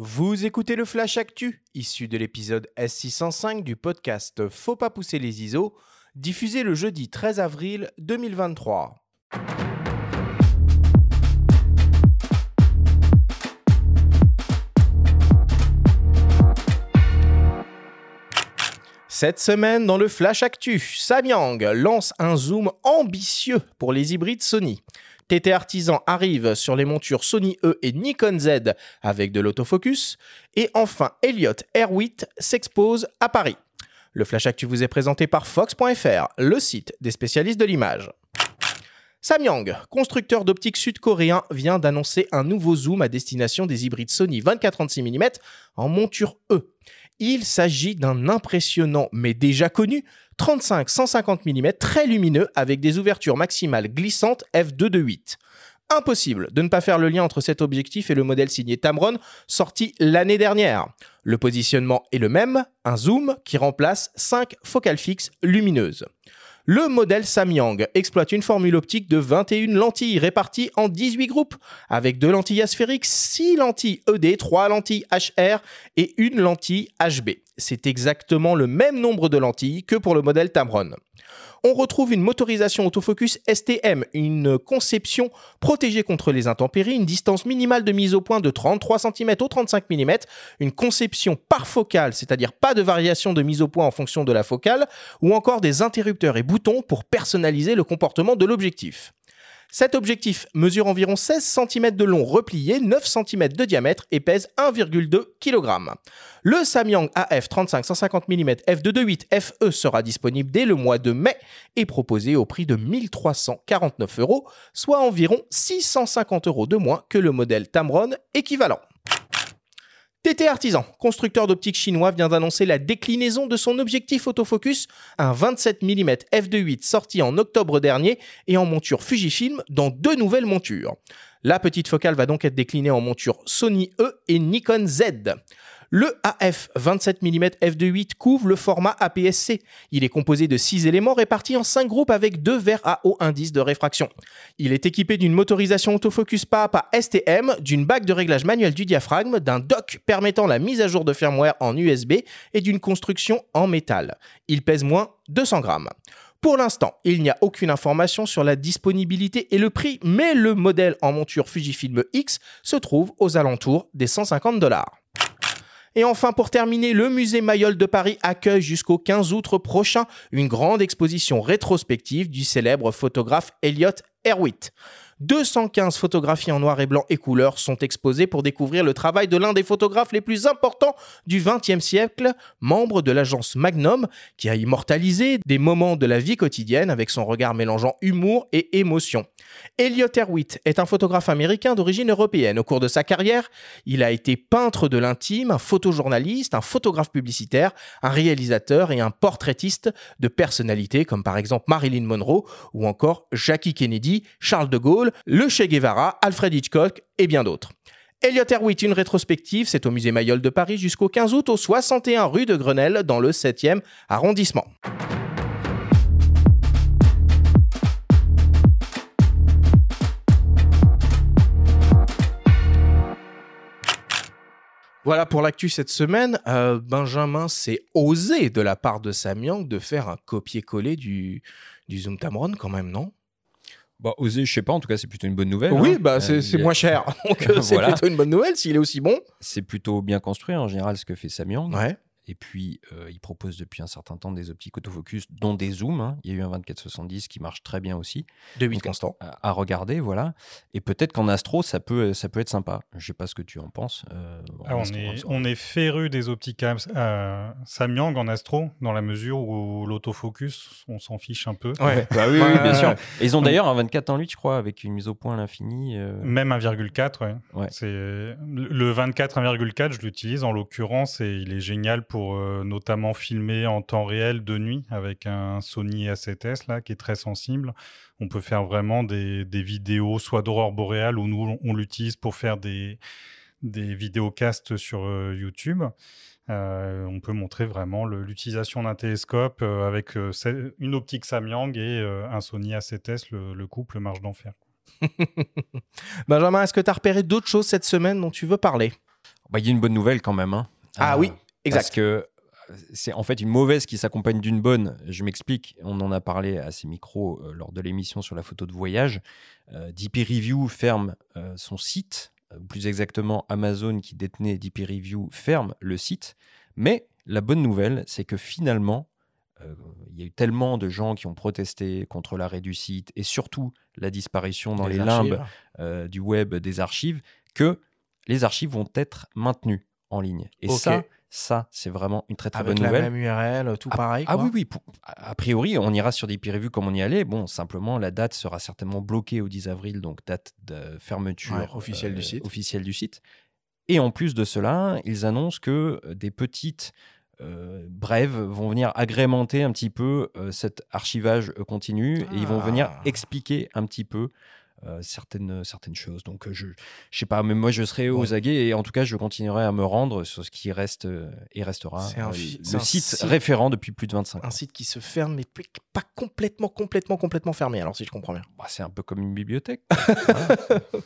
Vous écoutez le Flash Actu, issu de l'épisode S605 du podcast Faut pas pousser les ISO, diffusé le jeudi 13 avril 2023. Cette semaine, dans le Flash Actu, Samyang lance un zoom ambitieux pour les hybrides Sony. TT Artisan arrive sur les montures Sony E et Nikon Z avec de l'autofocus. Et enfin, Elliott R8 s'expose à Paris. Le Flash Actu vous est présenté par Fox.fr, le site des spécialistes de l'image. Samyang, constructeur d'optique sud-coréen, vient d'annoncer un nouveau zoom à destination des hybrides Sony 24-36 mm en monture E. Il s'agit d'un impressionnant mais déjà connu 35-150 mm très lumineux avec des ouvertures maximales glissantes f2.2.8. Impossible de ne pas faire le lien entre cet objectif et le modèle signé Tamron sorti l'année dernière. Le positionnement est le même, un zoom qui remplace 5 focales fixes lumineuses. Le modèle Samyang exploite une formule optique de 21 lentilles réparties en 18 groupes, avec deux lentilles asphériques, 6 lentilles ED, 3 lentilles HR et une lentille HB. C'est exactement le même nombre de lentilles que pour le modèle Tamron on retrouve une motorisation autofocus STM, une conception protégée contre les intempéries, une distance minimale de mise au point de 33 cm au 35 mm, une conception par focale, c'est-à-dire pas de variation de mise au point en fonction de la focale, ou encore des interrupteurs et boutons pour personnaliser le comportement de l'objectif. Cet objectif mesure environ 16 cm de long replié, 9 cm de diamètre et pèse 1,2 kg. Le Samyang AF 35-150 mm f2.8 FE sera disponible dès le mois de mai et proposé au prix de 1349 euros, soit environ 650 euros de moins que le modèle Tamron équivalent. TT Artisan, constructeur d'optique chinois, vient d'annoncer la déclinaison de son objectif autofocus, un 27 mm f2.8 sorti en octobre dernier et en monture Fujifilm dans deux nouvelles montures. La petite focale va donc être déclinée en monture Sony E et Nikon Z. Le AF 27 mm f2.8 couvre le format APS-C. Il est composé de 6 éléments répartis en 5 groupes avec deux verres à haut indice de réfraction. Il est équipé d'une motorisation autofocus pas à pas STM, d'une bague de réglage manuel du diaphragme, d'un dock permettant la mise à jour de firmware en USB et d'une construction en métal. Il pèse moins 200 grammes. Pour l'instant, il n'y a aucune information sur la disponibilité et le prix, mais le modèle en monture Fujifilm X se trouve aux alentours des 150 dollars. Et enfin, pour terminer, le musée Mayol de Paris accueille jusqu'au 15 août prochain une grande exposition rétrospective du célèbre photographe Elliot Erwitt. 215 photographies en noir et blanc et couleur sont exposées pour découvrir le travail de l'un des photographes les plus importants du XXe siècle, membre de l'agence Magnum, qui a immortalisé des moments de la vie quotidienne avec son regard mélangeant humour et émotion. Elliot Erwitt est un photographe américain d'origine européenne. Au cours de sa carrière, il a été peintre de l'intime, un photojournaliste, un photographe publicitaire, un réalisateur et un portraitiste de personnalités comme par exemple Marilyn Monroe ou encore Jackie Kennedy, Charles de Gaulle, le Che Guevara, Alfred Hitchcock et bien d'autres. Elliot Erwitt, une rétrospective, c'est au musée Mayol de Paris jusqu'au 15 août au 61 rue de Grenelle dans le 7e arrondissement. Voilà pour l'actu cette semaine. Euh, Benjamin s'est osé de la part de Samyang de faire un copier-coller du, du Zoom Tamron quand même, non? Bah, oser, je sais pas, en tout cas, c'est plutôt une bonne nouvelle. Oui, hein. bah, c'est Euh, moins cher. Donc, c'est Voilà. plutôt une bonne nouvelle s'il est aussi bon. C'est plutôt bien construit en général ce que fait Samyang. Ouais. Et puis, euh, il propose depuis un certain temps des optiques autofocus, dont des zooms. hein. Il y a eu un 24-70 qui marche très bien aussi. De 8 Donc, constants. À, à regarder, voilà. Et peut-être qu'en astro, ça peut, ça peut être sympa. Je sais pas ce que tu en penses. euh, en Ah, on, astro, est, on est féru des optiques euh, Samyang en astro, dans la mesure où l'autofocus, on s'en fiche un peu. Ouais. Bah oui, bien sûr. Et ils ont d'ailleurs un 24 en 8, je crois, avec une mise au point à l'infini. euh, Même 1,4, ouais. Ouais. C'est le 24 1,4, je l'utilise en l'occurrence et il est génial pour euh, notamment filmer en temps réel de nuit avec un Sony A7S là qui est très sensible. On peut faire vraiment des, des vidéos soit d'aurore boréale ou nous on l'utilise pour faire des des vidéocasts sur euh, YouTube. Euh, on peut montrer vraiment l'utilisation d'un télescope euh, avec euh, une optique Samyang et euh, un Sony A7S. Le, le couple marche d'enfer. Benjamin, est-ce que tu as repéré d'autres choses cette semaine dont tu veux parler? Bah, Il y a une bonne nouvelle quand même. hein. Ah Euh, oui, Parce exact. que euh, c'est en fait une mauvaise qui s'accompagne d'une bonne. Je m'explique. On en a parlé à ces micros euh, lors de l'émission sur la photo de voyage. Euh, DP Review ferme euh, son site. Euh, Plus exactement, Amazon qui détenait DP Review ferme le site. Mais la bonne nouvelle, c'est que finalement, il y a eu tellement de gens qui ont protesté contre l'arrêt du site et surtout la disparition dans les, archives. limbes du web des archives que les archives vont être maintenues en ligne. Et ça, ça c'est vraiment une très très Avec bonne la nouvelle. même URL, tout Ah, pareil. Ah oui, oui. pour- a priori, on ira sur des previews comme on y allait. Bon, simplement, la date sera certainement bloquée au 10 avril, donc date de fermeture Ouais, officielle du site. officielle du site. Et en plus de cela, ils annoncent que euh, des petites euh, brèves vont venir agrémenter un petit peu euh, cet archivage euh, continu et ils vont venir Ah. expliquer un petit peu euh, certaines, certaines choses. Donc, euh, je je sais pas, mais moi, je serai aux aguets et en tout cas, je continuerai à me rendre sur ce qui reste euh, et restera un le site, site- référent depuis plus de 25 ans. Un site qui se ferme, mais pas complètement, complètement, complètement fermé, alors si je comprends bien. Bah, c'est un peu comme une bibliothèque.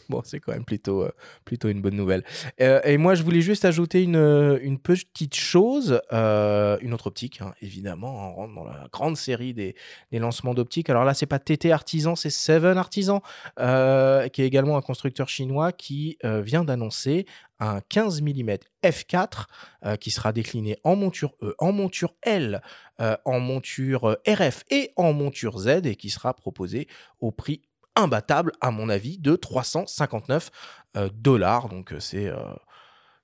Bon, c'est quand même plutôt, euh, plutôt une bonne nouvelle. Euh, et moi, je voulais juste ajouter une, une petite chose, une autre optique, hein, évidemment. On rentre dans la grande série des, des lancements d'optiques. Alors là, c'est pas TT Artisan, c'est Seven Artisan, euh, qui est également un constructeur chinois qui euh, vient d'annoncer un 15 mm f4 euh, qui sera décliné en monture E, en monture L, euh, en monture RF et en monture Z et qui sera proposé au prix imbattable, à mon avis, de 359 euh, dollars. Donc, c'est.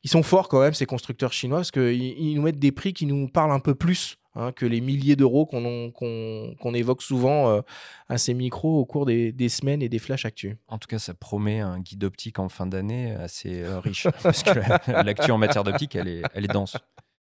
Ils sont forts quand même, ces constructeurs chinois, parce qu'ils ils nous mettent des prix qui nous parlent un peu plus hein, que les milliers d'euros qu'on évoque souvent euh, à ces micros au cours des, des semaines et des flashs actus. En tout cas, ça promet un guide optique en fin d'année assez euh, riche. parce que la- l'actu en matière d'optique, elle est, elle est dense.